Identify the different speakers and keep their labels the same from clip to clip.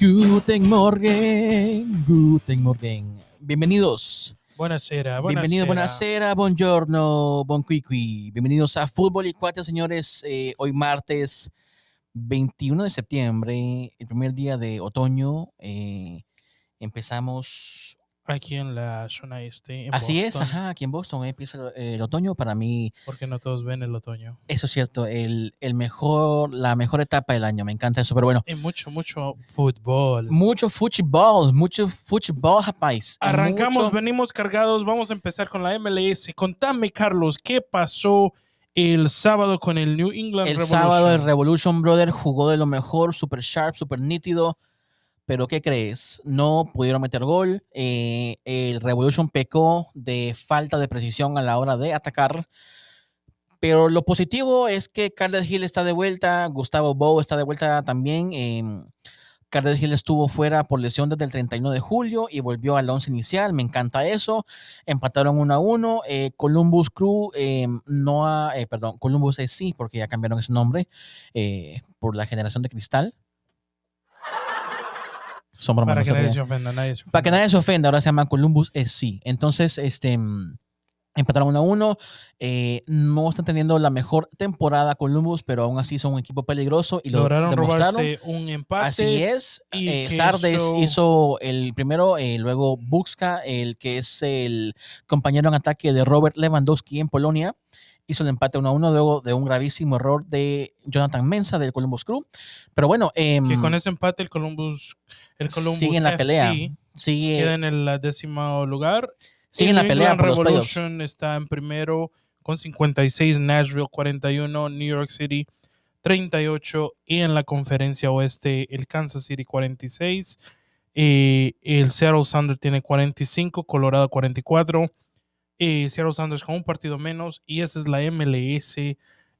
Speaker 1: Guten Morgen, Guten Morgen. Bienvenidos.
Speaker 2: Buonasera,
Speaker 1: Bienvenidos, buonasera, buongiorno, bon cuicui. Bienvenidos a Fútbol y Cuate, señores. Eh, hoy martes 21 de septiembre, el primer día de otoño. eh, empezamos
Speaker 2: Aquí en la zona este. en
Speaker 1: Así es,
Speaker 2: Boston,
Speaker 1: ajá, aquí en Boston empieza el, el otoño. Para mí,
Speaker 2: Porque no todos ven el otoño.
Speaker 1: eso es cierto, el, el mejor, la mejor etapa del año. Me encanta eso, pero bueno.
Speaker 2: Y mucho, mucho fútbol.
Speaker 1: Mucho fútbol, mucho fútbol, rapaz.
Speaker 2: Arrancamos,
Speaker 1: Mucho-
Speaker 2: venimos cargados. Vamos a empezar con la MLS. Contame, Carlos, ¿qué pasó el sábado con el New England
Speaker 1: El
Speaker 2: Revolution?
Speaker 1: sábado el Revolution Brother jugó de lo mejor, super sharp, super nítido. Pero ¿qué crees? No pudieron meter gol. eh, el Revolution pecó de falta de precisión a la hora de atacar. Pero lo positivo es que Carles Hill está de vuelta, Gustavo Bow está de vuelta también. Eh, Carles Hill estuvo fuera por lesión desde el 31 de julio y volvió al 11 inicial. Me encanta eso. Empataron 1 a 1. eh, Columbus Crew eh, no eh, perdón, Columbus sí, porque ya cambiaron ese nombre eh, por la generación de cristal. Son bromas,
Speaker 2: Para
Speaker 1: no
Speaker 2: que nadie se ofenda, nadie se
Speaker 1: Para que nadie se ofenda, ahora se llama Columbus es sí. Entonces, este empataron 1 a 1. eh, no están teniendo la mejor temporada Columbus, pero aún así son un equipo peligroso y lo
Speaker 2: Lograron
Speaker 1: demostraron.
Speaker 2: robarse un empate.
Speaker 1: Así es.
Speaker 2: y
Speaker 1: eh, Sardes
Speaker 2: eso-
Speaker 1: hizo el primero, eh, luego Buxka, el que es el compañero en ataque de Robert Lewandowski en Polonia, hizo el empate 1 a 1 luego de un gravísimo error de Jonathan Mensa del Columbus Crew. Pero bueno, em,
Speaker 2: Que con ese empate el Columbus, el Columbus
Speaker 1: sigue en la
Speaker 2: FC
Speaker 1: pelea. Sigue,
Speaker 2: queda en el décimo lugar.
Speaker 1: sigue en la
Speaker 2: New
Speaker 1: pelea por los.
Speaker 2: Revolution está en primero con 56, Nashville 41, New York City 38 y en la conferencia oeste el Kansas City 46, eh, el Seattle Sounders tiene 45, Colorado 44, eh, Seattle Sounders con un partido menos y esa es la MLS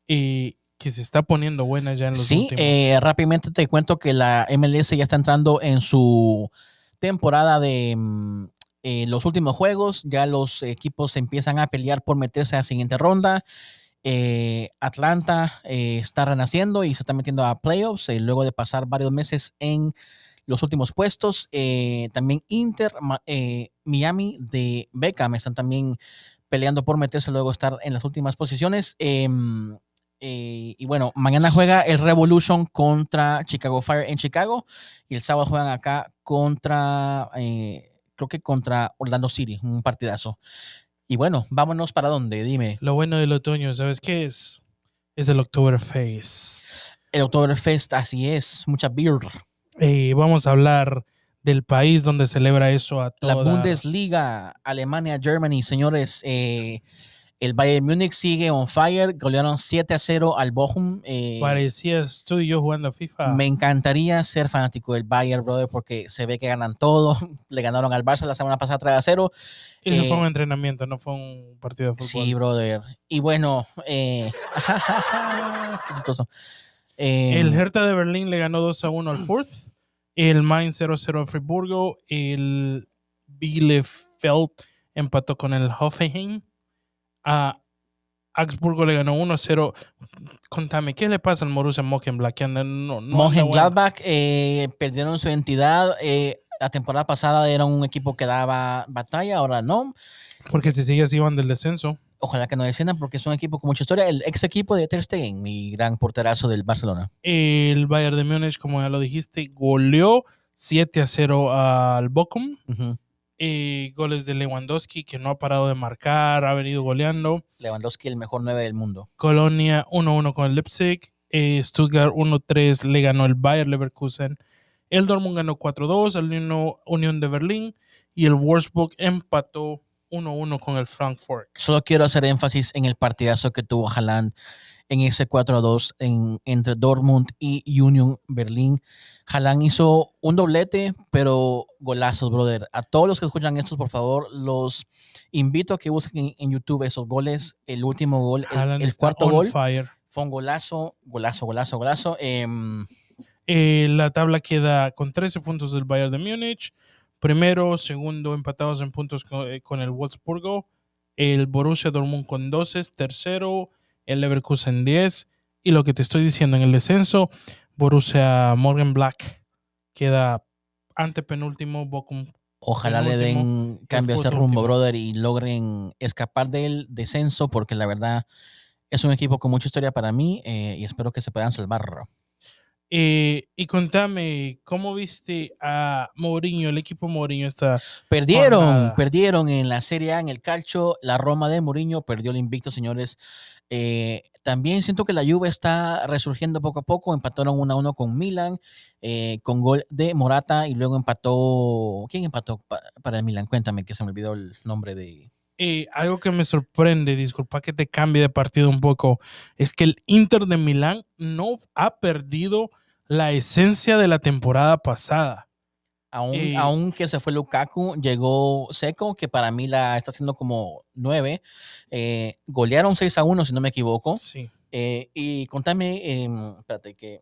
Speaker 2: eh, que se está poniendo buena ya en los
Speaker 1: Sí,
Speaker 2: últimos.
Speaker 1: eh, rápidamente te cuento que la MLS ya está entrando en su temporada de mm, eh, los últimos juegos. Ya los equipos empiezan a pelear por meterse a la siguiente ronda. Eh, Atlanta está renaciendo y se está metiendo a playoffs luego de pasar varios meses en los últimos puestos. Eh, también Inter, eh, Miami de Beckham están también peleando por meterse luego estar en las últimas posiciones. Em, eh, y bueno, mañana juega el Revolution contra Chicago Fire en Chicago y el sábado juegan acá contra, creo que contra Orlando City, un partidazo. Y bueno, vámonos para dónde, dime.
Speaker 2: Lo bueno del otoño, ¿sabes qué es? Es el Oktoberfest.
Speaker 1: El Oktoberfest, así es, mucha beer.
Speaker 2: Eh, vamos a hablar del país donde celebra eso a
Speaker 1: La
Speaker 2: toda.
Speaker 1: Bundesliga, Alemania, Germany, señores, eh, el Bayern Múnich sigue on fire, golearon 7 a 0 al Bochum. eh,
Speaker 2: Parecías tú y yo jugando FIFA.
Speaker 1: Me encantaría ser fanático del Bayern, brother, porque se ve que ganan todo. Le ganaron al Barça la semana pasada 3 a 0.
Speaker 2: Eso
Speaker 1: eh,
Speaker 2: fue un entrenamiento, no fue un partido de fútbol.
Speaker 1: Sí, brother. Y bueno, eh, qué chistoso. Eh,
Speaker 2: el Hertha de Berlín le ganó 2 a 1 al Fürth. El Mainz 0-0 a Friburgo. El Bielefeld empató con el Hoffenheim. A Augsburgo le ganó 1-0. Contame, ¿qué le pasa al? Que anda- No, no bueno.
Speaker 1: Mönchengladbach eh, perdieron su identidad. eh, la temporada pasada era un equipo que daba batalla, ahora no.
Speaker 2: Porque si sigue así van del descenso.
Speaker 1: Ojalá que no desciendan porque es un equipo con mucha historia. El ex equipo de Ter Stegen, mi gran porterazo del Barcelona.
Speaker 2: El Bayern de Múnich, como ya lo dijiste, goleó 7 a 0 al Bochum. Eh, goles de Lewandowski, que no ha parado de marcar, ha venido goleando.
Speaker 1: Lewandowski, el mejor 9 del mundo.
Speaker 2: Colonia 1-1 con el Leipzig. Eh, Stuttgart 1-3 le ganó el Bayer Leverkusen. El Dortmund ganó 4-2 al Unión de Berlín. Y el Wolfsburg empató 1-1 con el Frankfurt.
Speaker 1: Solo quiero hacer énfasis en el partidazo que tuvo Haaland en ese 4-2 en, entre Dortmund y Union Berlín. Haaland hizo un doblete, pero golazos, brother. A todos los que escuchan estos, por favor, los invito a que busquen en, en YouTube esos goles. El último gol, el, cuarto gol,
Speaker 2: fire.
Speaker 1: fue un golazo, golazo, golazo, golazo. Em,
Speaker 2: Eh, la tabla queda con 13 puntos del Bayern de Múnich. Primero, segundo, empatados en puntos con, eh, con el Wolfsburgo. El Borussia Dortmund con 12. Tercero, el Leverkusen 10. Y lo que te estoy diciendo en el descenso, Borussia Morgan Black queda antepenúltimo, Bochum
Speaker 1: Ojalá le den cambio ese rumbo,
Speaker 2: último.
Speaker 1: brother, y logren escapar del descenso, porque la verdad es un equipo con mucha historia para mí eh, y espero que se puedan salvar.
Speaker 2: Eh, y contame, ¿cómo viste a Mourinho, el equipo Mourinho está?
Speaker 1: Perdieron,
Speaker 2: Jornada.
Speaker 1: perdieron en la Serie A, en el calcio. La Roma de Mourinho perdió el invicto, señores. Eh, también siento que la Juve está resurgiendo poco a poco. Empataron 1 a 1 con Milan, eh, con gol de Morata y luego empató. ¿Quién empató pa- para el Milan? Cuéntame, que se me olvidó el nombre de.
Speaker 2: Eh, algo que me sorprende, disculpa que te cambie de partido un poco, es que el Inter de Milán no ha perdido la esencia de la temporada pasada.
Speaker 1: Aún,
Speaker 2: Eh,
Speaker 1: aunque se fue Lukaku, llegó Seco, que para mí la está haciendo como 9. Eh, golearon 6 a 1, si no me equivoco.
Speaker 2: Sí.
Speaker 1: Eh, y contame, em, espérate, que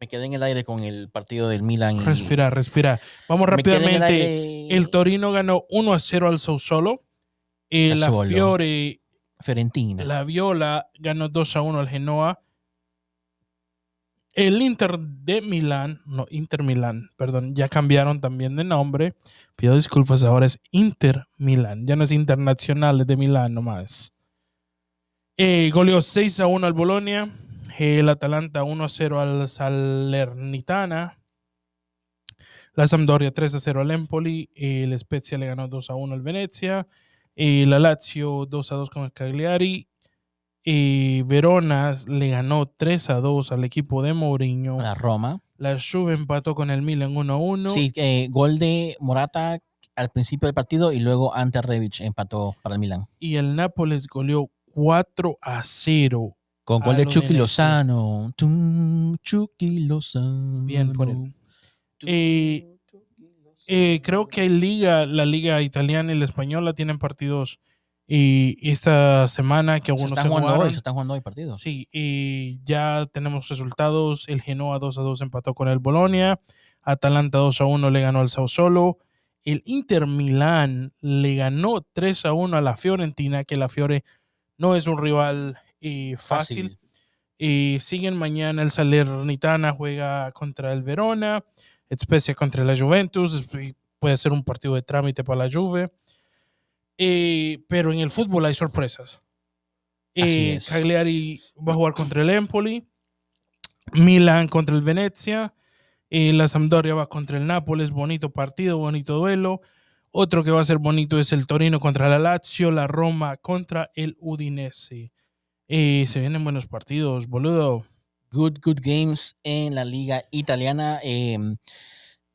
Speaker 1: me quedé en el aire con el partido del Milan. y-
Speaker 2: Respira, respira. Vamos
Speaker 1: el
Speaker 2: rápidamente. El Torino ganó 1 a 0 al Sassuolo. La. Fiore,
Speaker 1: Fiorentina.
Speaker 2: la Viola ganó 2 a 1 al Genoa. El Inter de Milán, no, Inter Milán, perdón, ya cambiaron también de nombre. Pido disculpas, ahora es Inter Milán, ya no es Internacional de Milán nomás. Eh, goleó 6 a 1 al Bolonia. El Atalanta 1 a 0 al Salernitana. La Sampdoria 3 a 0 al Empoli. El Spezia le ganó 2 a 1 al Venezia. Eh, la Lazio 2 a 2 con el Cagliari. Eh, Verona le ganó 3 a 2 al equipo de Mourinho.
Speaker 1: La Roma.
Speaker 2: La Juve empató con el Milan 1 a 1.
Speaker 1: Sí, eh, gol de Morata al principio del partido y luego ante Rebic empató para el Milan.
Speaker 2: Y el Nápoles goleó 4 a 0.
Speaker 1: Con gol de Chucky. Lozano. Tum, Chucky Lozano.
Speaker 2: Bien por él. Eh, Eh, creo que hay liga, la liga italiana y la española tienen partidos y esta semana que
Speaker 1: se
Speaker 2: algunos
Speaker 1: están
Speaker 2: se
Speaker 1: jugando hoy, se están jugando hoy partidos.
Speaker 2: Sí, y ya tenemos resultados. El Genoa 2 a 2 empató con el Bolonia. Atalanta 2 a 1 le ganó al Sassuolo. El Inter Milán le ganó 3 a 1 a la Fiorentina, que la Fiore no es un rival eh, fácil. Y siguen mañana el Salernitana juega contra el Verona, Spezia contra la Juventus, puede ser un partido de trámite para la Juve. Eh, pero en el fútbol hay sorpresas. Eh. Cagliari va a jugar contra el Empoli, Milan contra el Venezia, eh, la Sampdoria va contra el Nápoles, bonito partido, bonito duelo. Otro que va a ser bonito es el Torino contra la Lazio, la Roma contra el Udinese. Eh, se vienen buenos partidos, boludo.
Speaker 1: Good, good games en la liga italiana.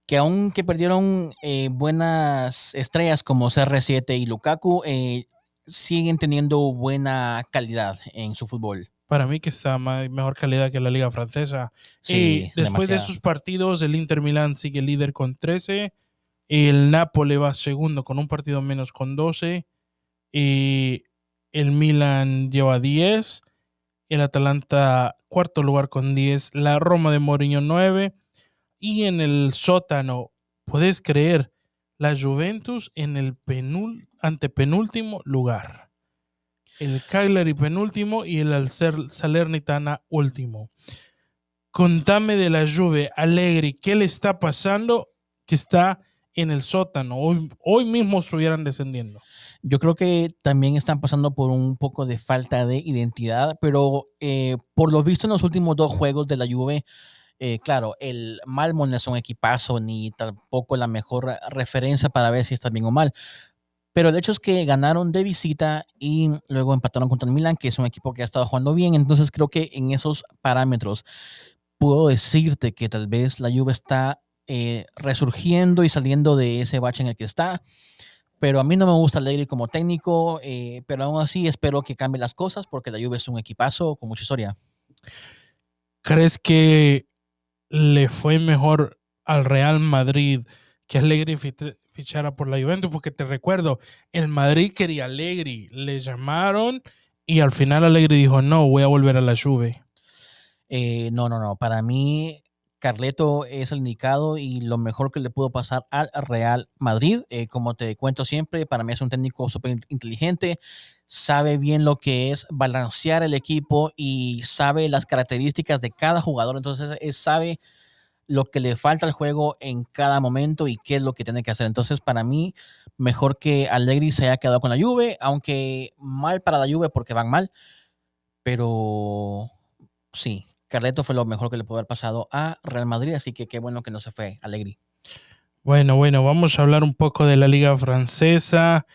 Speaker 1: Que aunque perdieron eh, buenas estrellas como CR7 y Lukaku, eh, siguen teniendo buena calidad en su fútbol.
Speaker 2: Para mí que está mejor calidad que la liga francesa.
Speaker 1: Sí,
Speaker 2: Eh, después de sus partidos, el Inter Milán sigue líder con 13. El Napoli va segundo con un partido menos con 12. Y el Milan lleva 10. El Atalanta cuarto lugar con 10. La Roma de Mourinho 9. Y en el sótano, ¿puedes creer? La Juventus en el penul lugar. El Cagliari penúltimo y el Alcer- Salernitana último. Contame de la Juve, Allegri, ¿qué le está pasando que está en el sótano? Hoy, hoy mismo estuvieran descendiendo.
Speaker 1: Yo creo que también están pasando por un poco de falta de identidad, pero eh, por lo visto en los últimos dos juegos de la Juve, eh, claro, el Malmo no es un equipazo ni tampoco la mejor referencia para ver si está bien o mal. Pero el hecho es que ganaron de visita y luego empataron contra el Milan, que es un equipo que ha estado jugando bien. Entonces creo que en esos parámetros puedo decirte que tal vez la Juve está eh, resurgiendo y saliendo de ese bache en el que está pero a mí no me gusta Allegri como técnico, eh, pero aún así espero que cambie las cosas porque la Juve es un equipazo con mucha historia.
Speaker 2: ¿Crees que le fue mejor al Real Madrid que Allegri fichara por la Juventus? Porque te recuerdo, el Madrid quería Allegri, le llamaron y al final Allegri dijo, no, voy a volver a la Juve.
Speaker 1: Eh, no, no, no, para mí Carleto es el indicado y lo mejor que le pudo pasar al Real Madrid. Eh, como te cuento siempre, para mí es un técnico súper inteligente, sabe bien lo que es balancear el equipo y sabe las características de cada jugador, entonces él sabe lo que le falta al juego en cada momento y qué es lo que tiene que hacer. Entonces, para mí, mejor que Allegri se haya quedado con la Juve, aunque mal para la Juve porque van mal, pero sí, Carleto fue lo mejor que le pudo haber pasado a Real Madrid, así que qué bueno que no se fue Allegri.
Speaker 2: Bueno, bueno, vamos a hablar un poco de la liga francesa,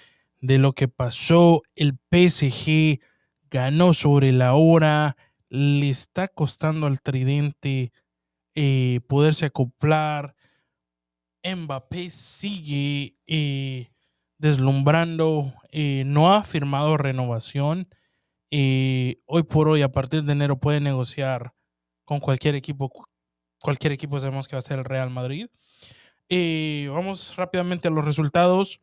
Speaker 2: de lo que pasó. El PSG ganó sobre la hora, le está costando al tridente eh, poderse acoplar. Mbappé sigue eh, deslumbrando, eh, no ha firmado renovación. hoy por hoy, a partir de enero, puede negociar con cualquier equipo. Cualquier equipo sabemos que va a ser el Real Madrid. vamos rápidamente a los resultados.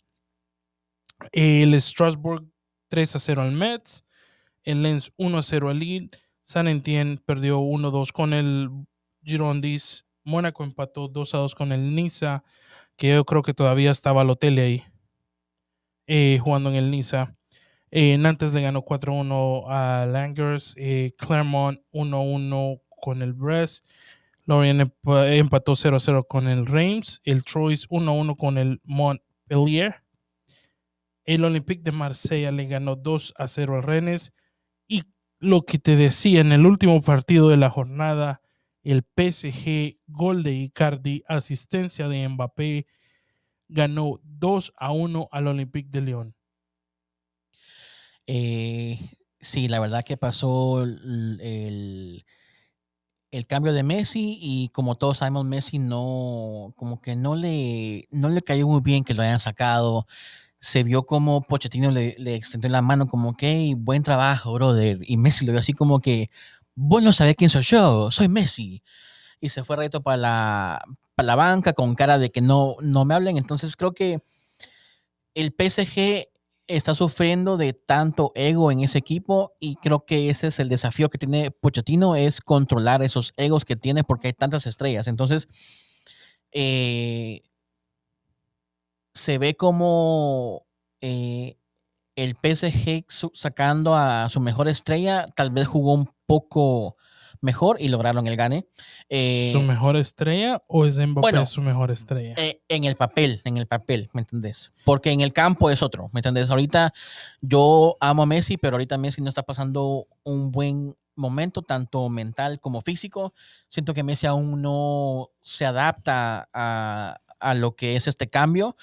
Speaker 2: El Strasbourg 3 a 0 al Mets. El Lens 1 a 0 al Lille. San Etienne perdió 1-2 con el Girondis. Mónaco empató 2 a 2 con el Niza, que yo creo que todavía estaba hotel ahí, eh, jugando en el Niza. Eh, Nantes le ganó 4-1 a Langers. Eh, Clermont 1-1 con el Brest. Lorient empató 0-0 con el Reims. El Troyes 1-1 con el Montpellier. El Olympique de Marsella le ganó 2 0 al Rennes. Y lo que te decía en el último partido de la jornada, el PSG, gol de Icardi, asistencia de Mbappé, ganó 2 a 1 al Olympique de Lyon.
Speaker 1: Eh, sí, la verdad que pasó el, cambio de Messi y como todos sabemos, Messi no, como que no le, no le cayó muy bien que lo hayan sacado. Se vio como Pochettino le, extendió la mano como que buen trabajo, brother. Y Messi lo vio así como que, vos no sabés quién soy yo, soy Messi. Y se fue reto para la, para la banca con cara de que no, no me hablen. Entonces creo que el PSG está sufriendo de tanto ego en ese equipo y creo que ese es el desafío que tiene Pochettino, es controlar esos egos que tiene porque hay tantas estrellas. Entonces, eh, se ve como eh, el PSG sacando a su mejor estrella, tal vez jugó un poco mejor y lograron el gane.
Speaker 2: ¿Su eh, mejor estrella o es Mbappé su mejor estrella?
Speaker 1: Eh, en el papel, en el papel, ¿me entendés? Porque en el campo es otro, ¿me entendés? Ahorita yo amo a Messi, pero ahorita Messi no está pasando un buen momento, tanto mental como físico. Siento que Messi aún no se adapta a, a lo que es este cambio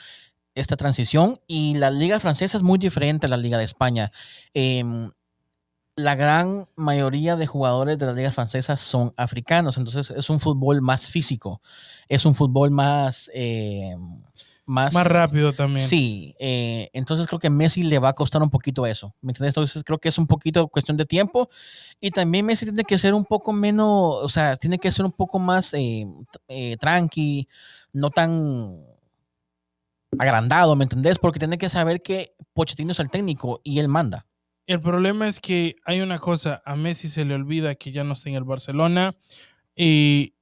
Speaker 1: esta transición y la liga francesa es muy diferente a la liga de España. Em, la gran mayoría de jugadores de la liga francesa son africanos, entonces es un fútbol más físico, es un fútbol más... Más,
Speaker 2: más rápido también.
Speaker 1: Sí, eh, entonces creo que Messi le va a costar un poquito eso, ¿me entiendes? Entonces creo que es un poquito cuestión de tiempo y también Messi tiene que ser un poco menos, o sea, tiene que ser un poco más eh, eh, tranqui, no tan agrandado, ¿me entendés? Porque tiene que saber que Pochettino es el técnico y él manda.
Speaker 2: El problema es que hay una cosa, a Messi se le olvida que ya no está en el Barcelona y,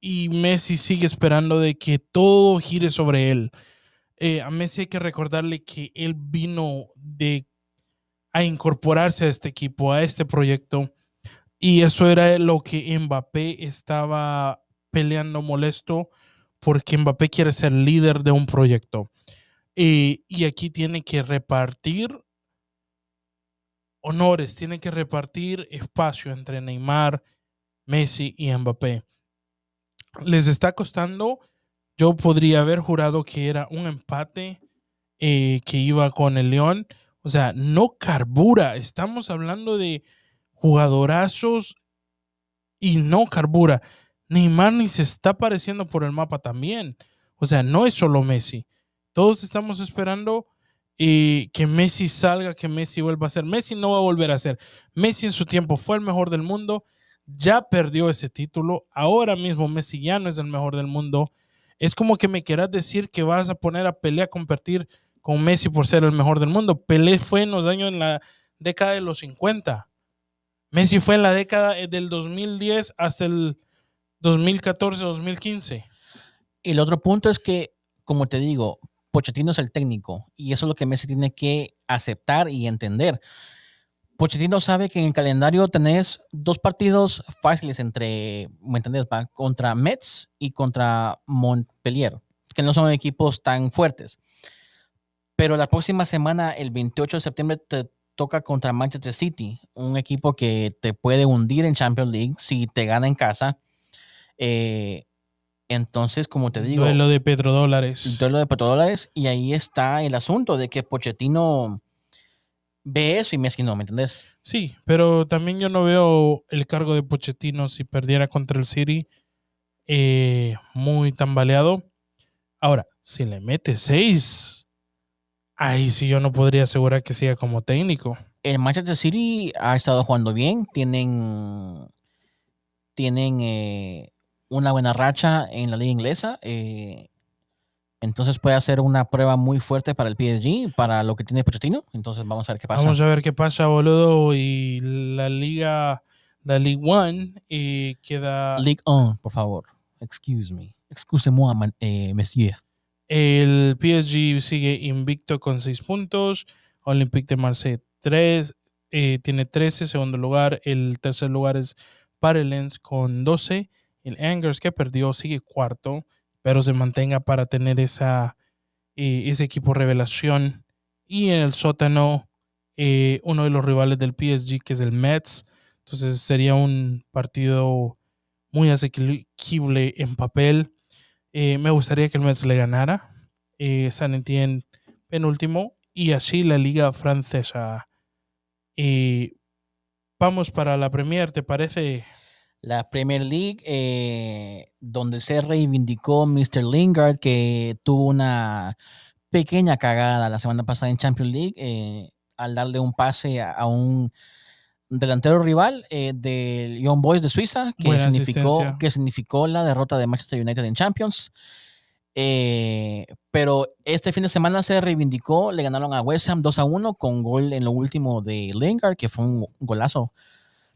Speaker 2: y Messi sigue esperando de que todo gire sobre él. Eh, a Messi hay que recordarle que él vino de a incorporarse a este equipo, a este proyecto. Y eso era lo que Mbappé estaba peleando molesto porque Mbappé quiere ser líder de un proyecto. y aquí tiene que repartir honores, tiene que repartir espacio entre Neymar, Messi y Mbappé. Les está costando, yo podría haber jurado que era un empate eh, que iba con el León. O sea, no carbura. Estamos hablando de jugadorazos y no carbura. Neymar ni se está apareciendo por el mapa también. O sea, no es solo Messi. Todos estamos esperando eh, que Messi salga, que Messi vuelva a ser. Messi no va a volver a ser. Messi en su tiempo fue el mejor del mundo. Ya perdió ese título. Ahora mismo Messi ya no es el mejor del mundo. Es como que me quieras decir que vas a poner a Pelé a competir con Messi por ser el mejor del mundo. Pelé fue en los años, en la década de los 50. Messi fue en la década eh, del 2010 hasta el 2014-2015.
Speaker 1: El otro punto es que, como te digo, Pochettino es el técnico y eso es lo que Messi tiene que aceptar y entender. Pochettino sabe que en el calendario tenés dos partidos fáciles entre, ¿me entendés? Contra Mets y contra Montpellier, que no son equipos tan fuertes. Pero la próxima semana, el 28 de septiembre, te toca contra Manchester City, un equipo que te puede hundir en Champions League si te gana en casa. Eh, entonces, como te digo,
Speaker 2: Duelo de petrodólares.
Speaker 1: duelo de petrodólares y ahí está el asunto de que Pochettino ve eso y Messi no, ¿me entendés?
Speaker 2: Sí, pero también yo no veo el cargo de Pochettino si perdiera contra el City eh, muy tambaleado. Ahora, si le mete seis, ahí sí yo no podría asegurar que siga como técnico.
Speaker 1: El Manchester City ha estado jugando bien, tienen, tienen eh, una buena racha en la liga inglesa, eh, entonces puede ser una prueba muy fuerte para el PSG, para lo que tiene Pochettino, entonces vamos a ver qué pasa.
Speaker 2: Vamos a ver qué pasa, boludo. Y la liga, la League One, eh, queda
Speaker 1: League 1, por favor, excuse me, excuse-moi, eh, monsieur.
Speaker 2: El PSG sigue invicto con 6 puntos. Olympique de Marseille 3, eh, tiene 13, segundo lugar. El tercer lugar es Parelens con 12. El Angers que perdió sigue cuarto, pero se mantenga para tener esa, eh, ese equipo revelación. Y en el sótano, eh, uno de los rivales del PSG que es el Mets. Entonces sería un partido muy asequible en papel. Eh, me gustaría que el Metz le ganara. San Etienne penúltimo. Y así la liga francesa. Vamos para la Premier, ¿te parece?
Speaker 1: La Premier League, eh, donde se reivindicó Mr. Lingard, que tuvo una pequeña cagada la semana pasada en Champions League, eh, al darle un pase a, a un delantero rival eh, del Young Boys de Suiza, que
Speaker 2: Buena
Speaker 1: significó, que significó la derrota de Manchester United en Champions. Eh, pero este fin de semana se reivindicó, le ganaron a West Ham 2 a 1 con gol en lo último de Lingard, que fue un golazo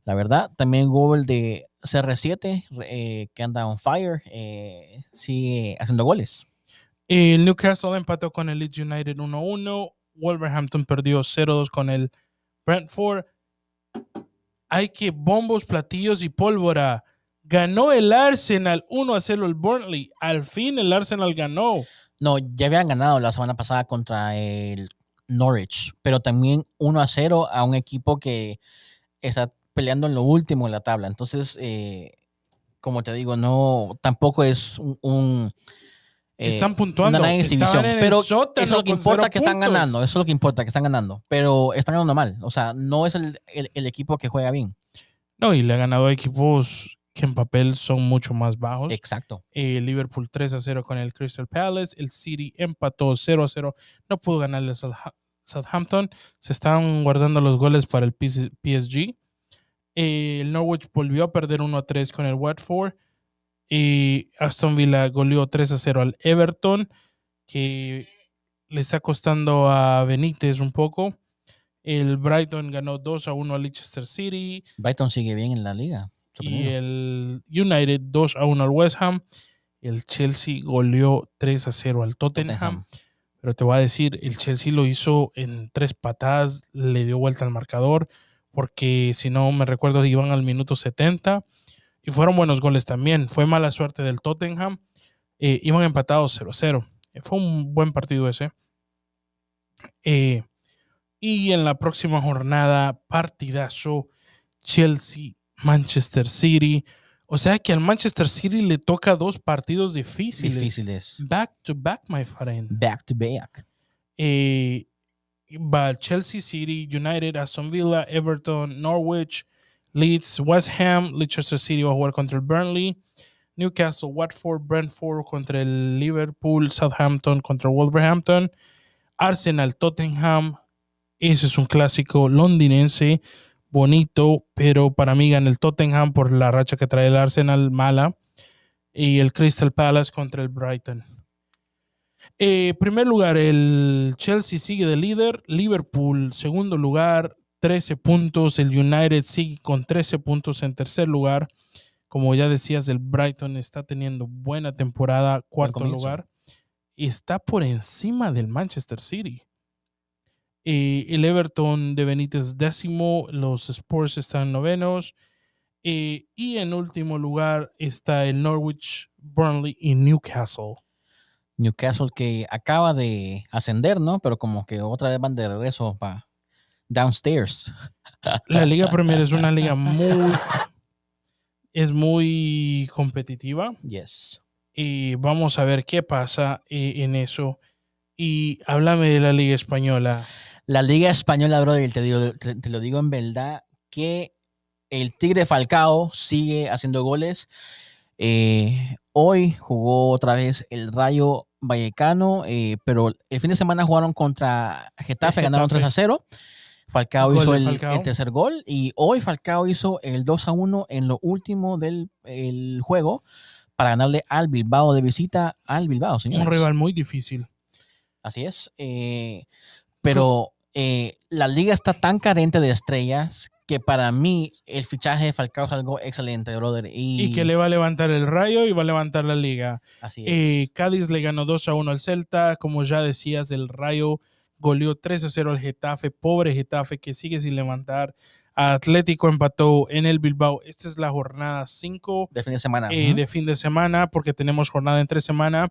Speaker 1: la verdad. También gol de CR7, eh, que anda on fire, eh, sigue haciendo goles.
Speaker 2: El Newcastle empató con el Leeds United 1-1. Wolverhampton perdió 0-2 con el Brentford. Hay que bombos, platillos y pólvora. Ganó el Arsenal 1-0 el Burnley. Al fin el Arsenal ganó.
Speaker 1: No, ya habían ganado la semana pasada contra el Norwich, pero también 1 a 0 a un equipo que está peleando en lo último en la tabla. Entonces, eh, como te digo, no, tampoco es un... un, eh,
Speaker 2: Están puntuando.
Speaker 1: una exhibición, pero eso es lo que importa que están ganando, eso es lo que importa que están ganando, pero están ganando mal, o sea, no es el, el- el equipo que juega bien.
Speaker 2: No, y le ha ganado a equipos que en papel son mucho más bajos.
Speaker 1: Exacto.
Speaker 2: Eh, Liverpool 3 a 0 con el Crystal Palace. El City empató 0 a 0. No pudo ganarle a Southa- Southampton. Se están guardando los goles para el PS- PSG. Eh, el Norwich volvió a perder 1 a 3 con el Watford. Y Aston Villa goleó 3 a 0 al Everton, que le está costando a Benítez un poco. El Brighton ganó 2 a 1 al Leicester City.
Speaker 1: Brighton sigue bien en la liga.
Speaker 2: Y el United 2 a 1 al West Ham. El Chelsea goleó 3 a 0 al Tottenham.
Speaker 1: Tottenham.
Speaker 2: Pero te voy a decir, el Chelsea lo hizo en tres patadas, le dio vuelta al marcador, porque si no me recuerdo, iban al minuto 70 y fueron buenos goles también. Fue mala suerte del Tottenham, eh, iban empatados 0-0. Eh, Fue un buen partido ese. Eh, y en la próxima jornada, partidazo Chelsea-Manchester City. O sea que al Manchester City le toca dos partidos difíciles.
Speaker 1: Difíciles.
Speaker 2: Back to back, my friend.
Speaker 1: Back to back.
Speaker 2: Eh, va Chelsea City, United, Aston Villa, Everton, Norwich, Leeds, West Ham, Leicester City va jugar contra el Burnley, Newcastle, Watford, Brentford contra el Liverpool, Southampton contra Wolverhampton, Arsenal, Tottenham. Ese es un clásico londinense bonito, pero para mí gana el Tottenham por la racha que trae el Arsenal mala. Y el Crystal Palace contra el Brighton. Eh, primer lugar, el Chelsea sigue de líder. Liverpool, segundo lugar, 13 puntos. El United sigue con 13 puntos en tercer lugar. Como ya decías, el Brighton está teniendo buena temporada, cuarto lugar. Está por encima del Manchester City. Eh, el Everton de Benítez décimo, los Spurs están novenos. eh, y en último lugar está el Norwich, Burnley y Newcastle.
Speaker 1: Newcastle que acaba de ascender, ¿no? Pero como que otra vez van de regreso para downstairs.
Speaker 2: La Liga Premier es una liga muy. Es muy competitiva.
Speaker 1: Yes.
Speaker 2: Y vamos a ver qué pasa eh, en eso. Y háblame de la Liga Española.
Speaker 1: La Liga Española, brother, te, digo- te lo digo en verdad, que el Tigre Falcao sigue haciendo goles. Eh, hoy jugó otra vez el Rayo Vallecano, eh, pero el fin de semana jugaron contra Getafe, ganaron 3 a
Speaker 2: Getafe.
Speaker 1: 0. Falcao hizo el,
Speaker 2: Falcao.
Speaker 1: el tercer gol y hoy Falcao hizo el 2 a 1 en lo último del el juego para ganarle al Bilbao de visita al Bilbao, señores.
Speaker 2: Un rival muy difícil.
Speaker 1: Así es. eh, pero eh, la liga está tan carente de estrellas que para mí el fichaje de Falcao es algo excelente, brother. Y,
Speaker 2: Y que le va a levantar el rayo y va a levantar la liga.
Speaker 1: Así es.
Speaker 2: Eh, Cádiz le ganó 2 a 1 al Celta. Como ya decías, el Rayo goleó 3 a 0 al Getafe. Pobre Getafe que sigue sin levantar. Atlético empató en el Bilbao. Esta es la jornada 5
Speaker 1: de fin de semana.
Speaker 2: eh,
Speaker 1: Ujú.
Speaker 2: de fin de semana porque tenemos jornada entre semana.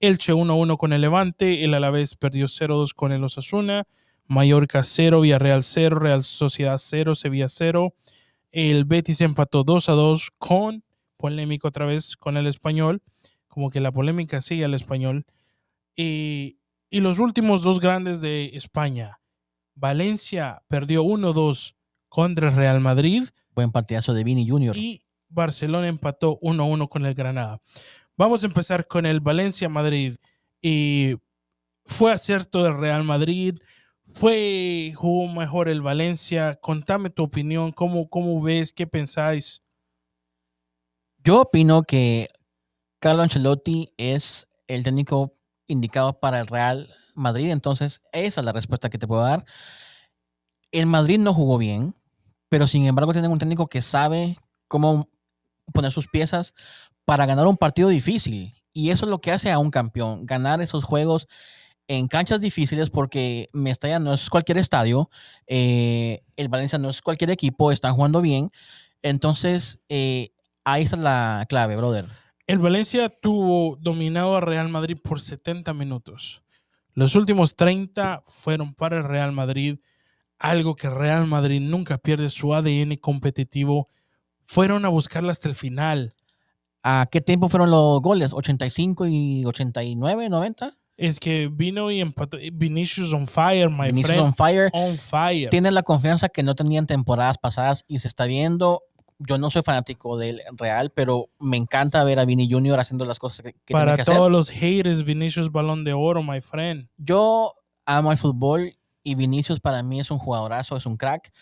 Speaker 2: Elche 1-1 con el Levante. El Alavés perdió 0-2 con el Osasuna. Mallorca 0, Villarreal 0, Real Sociedad 0, Sevilla 0. El Betis empató 2 a 2 con polémico otra vez con el español. Como que la polémica sigue al español. Y, y los últimos dos grandes de España. Valencia perdió 1-2 contra el Real Madrid
Speaker 1: Buen partidazo de Vini Junior.
Speaker 2: y Barcelona empató 1-1 con el Granada. Vamos a empezar con el Valencia-Madrid. Y fue acierto del Real Madrid. Fue, jugó mejor el Valencia. Contame tu opinión. ¿Cómo, cómo ves? ¿Qué pensáis?
Speaker 1: Yo opino que Carlo Ancelotti es el técnico indicado para el Real Madrid. Entonces, esa es la respuesta que te puedo dar. El Madrid no jugó bien, pero sin embargo tienen un técnico que sabe cómo poner sus piezas para ganar un partido difícil. Y eso es lo que hace a un campeón, ganar esos juegos en canchas difíciles porque Mestalla no es cualquier estadio, eh, el Valencia no es cualquier equipo, están jugando bien. Entonces, eh, ahí está la clave, brother.
Speaker 2: El Valencia tuvo dominado a Real Madrid por 70 minutos. Los últimos 30 fueron para el Real Madrid, algo que Real Madrid nunca pierde su ADN competitivo. Fueron a buscarla hasta el final.
Speaker 1: ¿A qué tiempo fueron los goles? ¿85 y 89, 90?
Speaker 2: Es que vino y empató. Vinicius on fire, my
Speaker 1: Vinicius
Speaker 2: friend.
Speaker 1: on fire.
Speaker 2: On fire.
Speaker 1: Tiene la confianza que no tenían temporadas pasadas y se está viendo. Yo no soy fanático del Real, pero me encanta ver a Vini Junior haciendo las cosas que, que tiene
Speaker 2: Para
Speaker 1: hacer.
Speaker 2: todos los haters, Vinicius Balón de Oro, my friend.
Speaker 1: Yo amo el fútbol y Vinicius para mí es un jugadorazo, es un crack.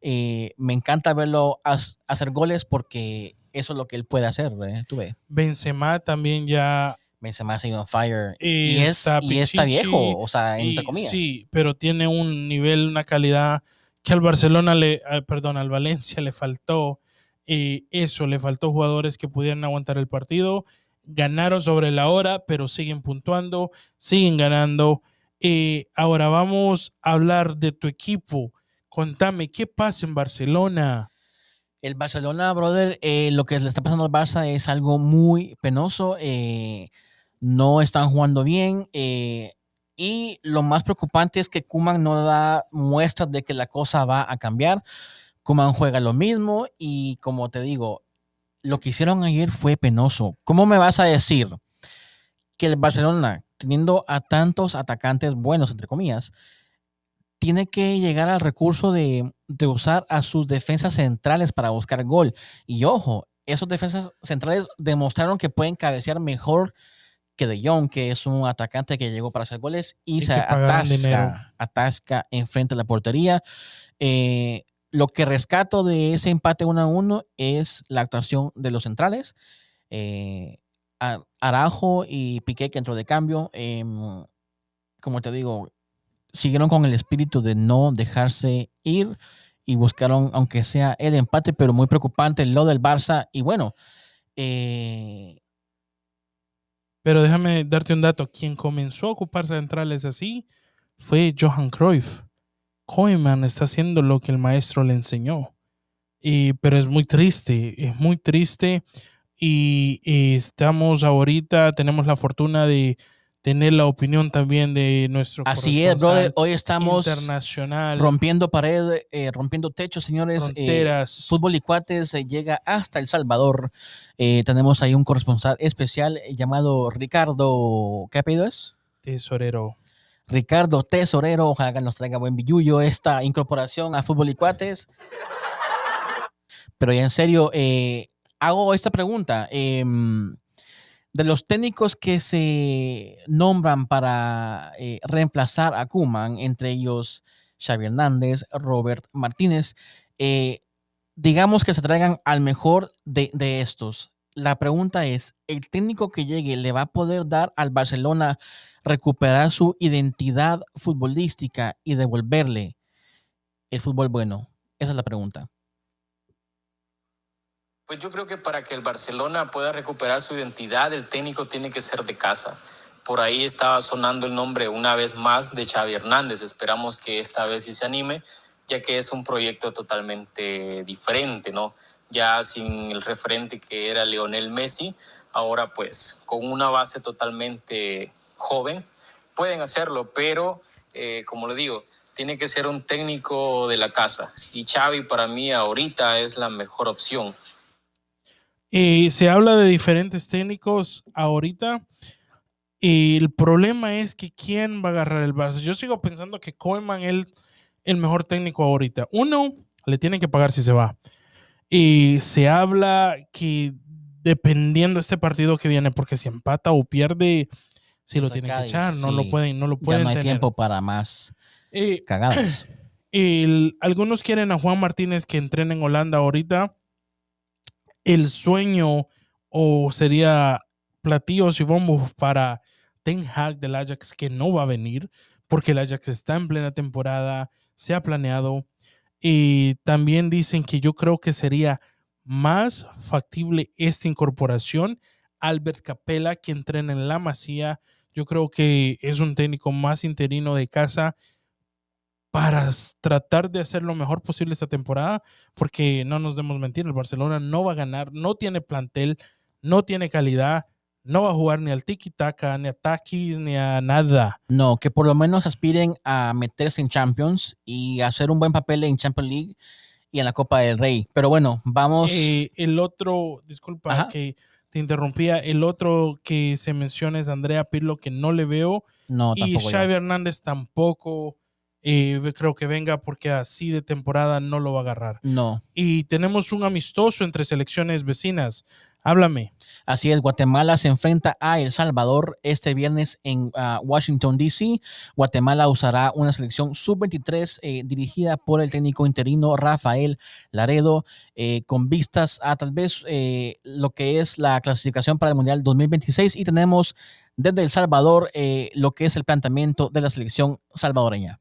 Speaker 1: Eh, me encanta verlo hacer goles porque eso es lo que él puede hacer. ¿eh? Tú ves,
Speaker 2: Benzema también ya.
Speaker 1: Benzema sigue on fire.
Speaker 2: Y
Speaker 1: Y, es,
Speaker 2: está
Speaker 1: y está viejo, o sea,
Speaker 2: y
Speaker 1: entre comillas.
Speaker 2: sí, pero tiene un nivel, una calidad que al Barcelona le, ah, perdón, al Valencia le faltó. Y eso, le faltó jugadores que pudieran aguantar el partido. Ganaron sobre la hora, pero siguen puntuando, siguen ganando. Eh, ahora vamos a hablar de tu equipo. Contame, ¿qué pasa en Barcelona?
Speaker 1: El Barcelona, brother, eh, lo que le está pasando al Barça es algo muy penoso. eh, no están jugando bien. eh, y lo más preocupante es que Kuman no da muestras de que la cosa va a cambiar. Kuman juega lo mismo y como te digo, lo que hicieron ayer fue penoso. ¿Cómo me vas a decir que el Barcelona, teniendo a tantos atacantes buenos, entre comillas, tiene que llegar al recurso de, de usar a sus defensas centrales para buscar gol. Y ojo, esos defensas centrales demostraron que pueden cabecear mejor que De Jong, que es un atacante que llegó para hacer goles y,
Speaker 2: Y
Speaker 1: se atasca, atasca enfrente de la portería. Eh, lo que rescato de ese empate 1 a 1 es la actuación de los centrales. Eh, y Piqué que entró de cambio. em, como te digo, siguieron con el espíritu de no dejarse ir y buscaron, aunque sea el empate, pero muy preocupante lo del Barça. Y bueno, eh,
Speaker 2: Pero déjame darte un dato. Quien comenzó a ocupar centrales así fue Johan Cruyff. Koeman está haciendo lo que el maestro le enseñó. Y, pero es muy triste, es muy triste. Y, y estamos ahorita, tenemos la fortuna de tener la opinión también de nuestro
Speaker 1: Así es, brother. Hoy estamos
Speaker 2: internacional.
Speaker 1: rompiendo pared, eh, rompiendo techos, señores. Eh,
Speaker 2: Fronteras.
Speaker 1: Fútbol y Cuates eh, llega hasta El Salvador. Eh, tenemos ahí un corresponsal especial llamado Ricardo. ¿Qué apellido es?
Speaker 2: Tesorero.
Speaker 1: Ricardo Tesorero. Ojalá nos traiga buen billullo esta incorporación a Fútbol y Cuates. Pero ya en serio, eh, hago esta pregunta. De los técnicos que se nombran para eh, reemplazar a Kuman, entre ellos Xavi Hernández, Robert Martínez, eh, digamos que se traigan al mejor de, de estos. La pregunta es, ¿el técnico que llegue le va a poder dar al Barcelona recuperar su identidad futbolística y devolverle el fútbol bueno? Esa es la pregunta.
Speaker 3: Pues yo creo que para que el Barcelona pueda recuperar su identidad, el técnico tiene que ser de casa. Por ahí estaba sonando el nombre una vez más de Xavi Hernández. Esperamos que esta vez sí se anime, ya que es un proyecto totalmente diferente, ¿no? Ya sin el referente que era Lionel Messi, ahora pues con una base totalmente joven, pueden hacerlo, pero eh, como le digo, tiene que ser un técnico de la casa. Y Xavi para mí ahorita es la mejor opción.
Speaker 2: Eh, se habla de diferentes técnicos ahorita. Y el problema es que quién va a agarrar el Barça. Yo sigo pensando que Koeman es el, el mejor técnico ahorita. Uno, le tienen que pagar si se va. Y se habla que dependiendo de este partido que viene, porque si empata o pierde, si lo tienen que echar, no lo pueden, no lo
Speaker 1: Ya
Speaker 2: pueden
Speaker 1: no hay
Speaker 2: tener.
Speaker 1: tiempo para más
Speaker 2: Eh,
Speaker 1: cagadas.
Speaker 2: el- algunos quieren a Juan Martínez que entrene en Holanda ahorita. El sueño o sería platillos y bombos para Ten Hag del Ajax que no va a venir porque el Ajax está en plena temporada, se ha planeado y también dicen que yo creo que sería más factible esta incorporación. Albert Capella que entrena en la Masía, yo creo que es un técnico más interino de casa para tratar de hacer lo mejor posible esta temporada, porque no nos demos mentir, el Barcelona no va a ganar, no tiene plantel, no tiene calidad, no va a jugar ni al tiki-taka, ni a taquis, ni a nada.
Speaker 1: No, que por lo menos aspiren a meterse en Champions y hacer un buen papel en Champions League y en la Copa del Rey. Pero bueno, vamos.
Speaker 2: Eh, el otro, disculpa
Speaker 1: Ajá.
Speaker 2: que te interrumpía, el otro que se menciona es Andrea Pirlo, que no le veo,
Speaker 1: no,
Speaker 2: y
Speaker 1: yo.
Speaker 2: Xavi Hernández tampoco ve- creo que venga porque así de temporada no lo va a agarrar.
Speaker 1: No,
Speaker 2: Y tenemos un amistoso entre selecciones vecinas. Háblame.
Speaker 1: así es. Guatemala se enfrenta a El Salvador este viernes en ah, Washington, D.C. Guatemala usará una selección sub-23 eh, dirigida por el técnico interino Rafael Laredo, eh, con vistas a tal vez eh, lo que es la clasificación para el Mundial 2026. Y tenemos desde El Salvador eh, lo que es el planteamiento de la selección salvadoreña.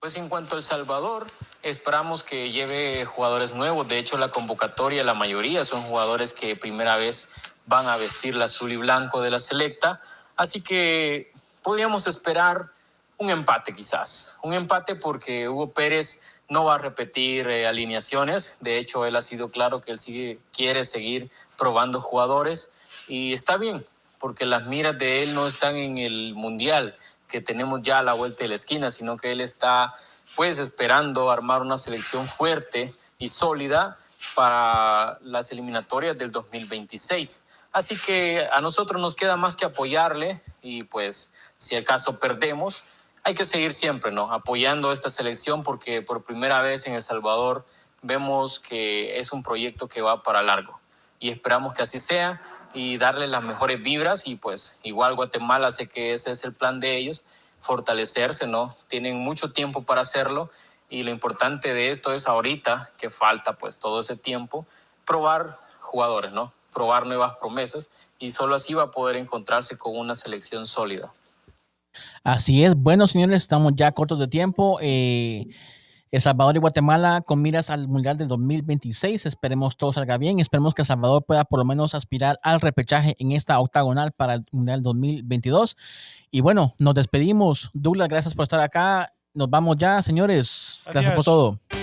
Speaker 3: Pues en cuanto a El Salvador, esperamos que lleve jugadores nuevos. De hecho, la convocatoria, la mayoría son jugadores que primera vez van a vestir la azul y blanco de la selecta. Así que podríamos esperar un empate quizás. Un empate porque Hugo Pérez no va a repetir eh, alineaciones. De hecho, él ha sido claro que él sigue, quiere seguir probando jugadores. Y está bien, porque las miras de él no están en el Mundial, que tenemos ya a la vuelta de la esquina, sino que él está pues esperando armar una selección fuerte y sólida para las eliminatorias del 2026. Así que a nosotros nos queda más que apoyarle y pues si el caso perdemos, hay que seguir siempre, ¿no? Apoyando esta selección porque por primera vez en El Salvador vemos que es un proyecto que va para largo y esperamos que así sea y darle las mejores vibras y pues igual Guatemala sé que ese es el plan de ellos, fortalecerse, ¿no? Tienen mucho tiempo para hacerlo y lo importante de esto es ahorita que falta pues todo ese tiempo probar jugadores, ¿no? Probar nuevas promesas y solo así va a poder encontrarse con una selección sólida.
Speaker 1: Así es. Bueno, señores, estamos ya cortos de tiempo. Eh, El Salvador y Guatemala con miras al Mundial del 2026. Esperemos todo salga bien. Esperemos que El Salvador pueda por lo menos aspirar al repechaje en esta octagonal para el Mundial 2022. Y bueno, nos despedimos. Douglas, gracias por estar acá. Nos vamos ya, señores. Gracias por todo.